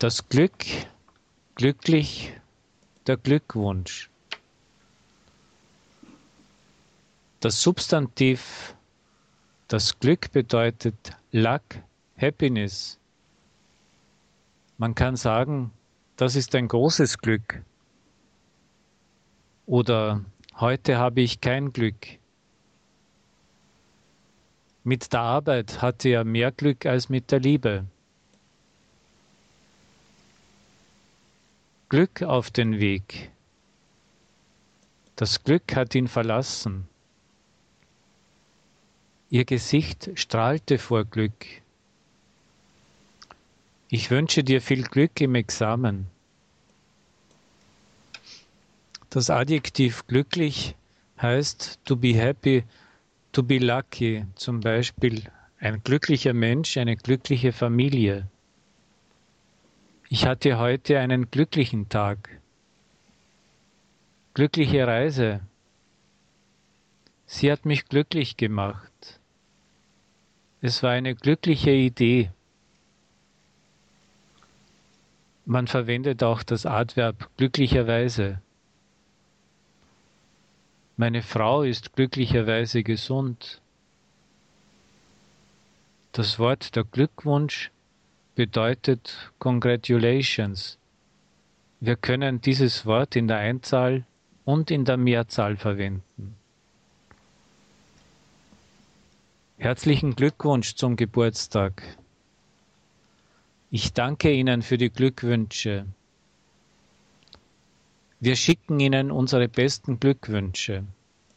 Das Glück, glücklich, der Glückwunsch. Das Substantiv, das Glück bedeutet Luck, Happiness. Man kann sagen, das ist ein großes Glück. Oder heute habe ich kein Glück. Mit der Arbeit hatte er mehr Glück als mit der Liebe. Glück auf den Weg. Das Glück hat ihn verlassen. Ihr Gesicht strahlte vor Glück. Ich wünsche dir viel Glück im Examen. Das Adjektiv glücklich heißt to be happy, to be lucky, zum Beispiel ein glücklicher Mensch, eine glückliche Familie. Ich hatte heute einen glücklichen Tag. Glückliche Reise. Sie hat mich glücklich gemacht. Es war eine glückliche Idee. Man verwendet auch das Adverb glücklicherweise. Meine Frau ist glücklicherweise gesund. Das Wort der Glückwunsch bedeutet Congratulations. Wir können dieses Wort in der Einzahl und in der Mehrzahl verwenden. Herzlichen Glückwunsch zum Geburtstag. Ich danke Ihnen für die Glückwünsche. Wir schicken Ihnen unsere besten Glückwünsche.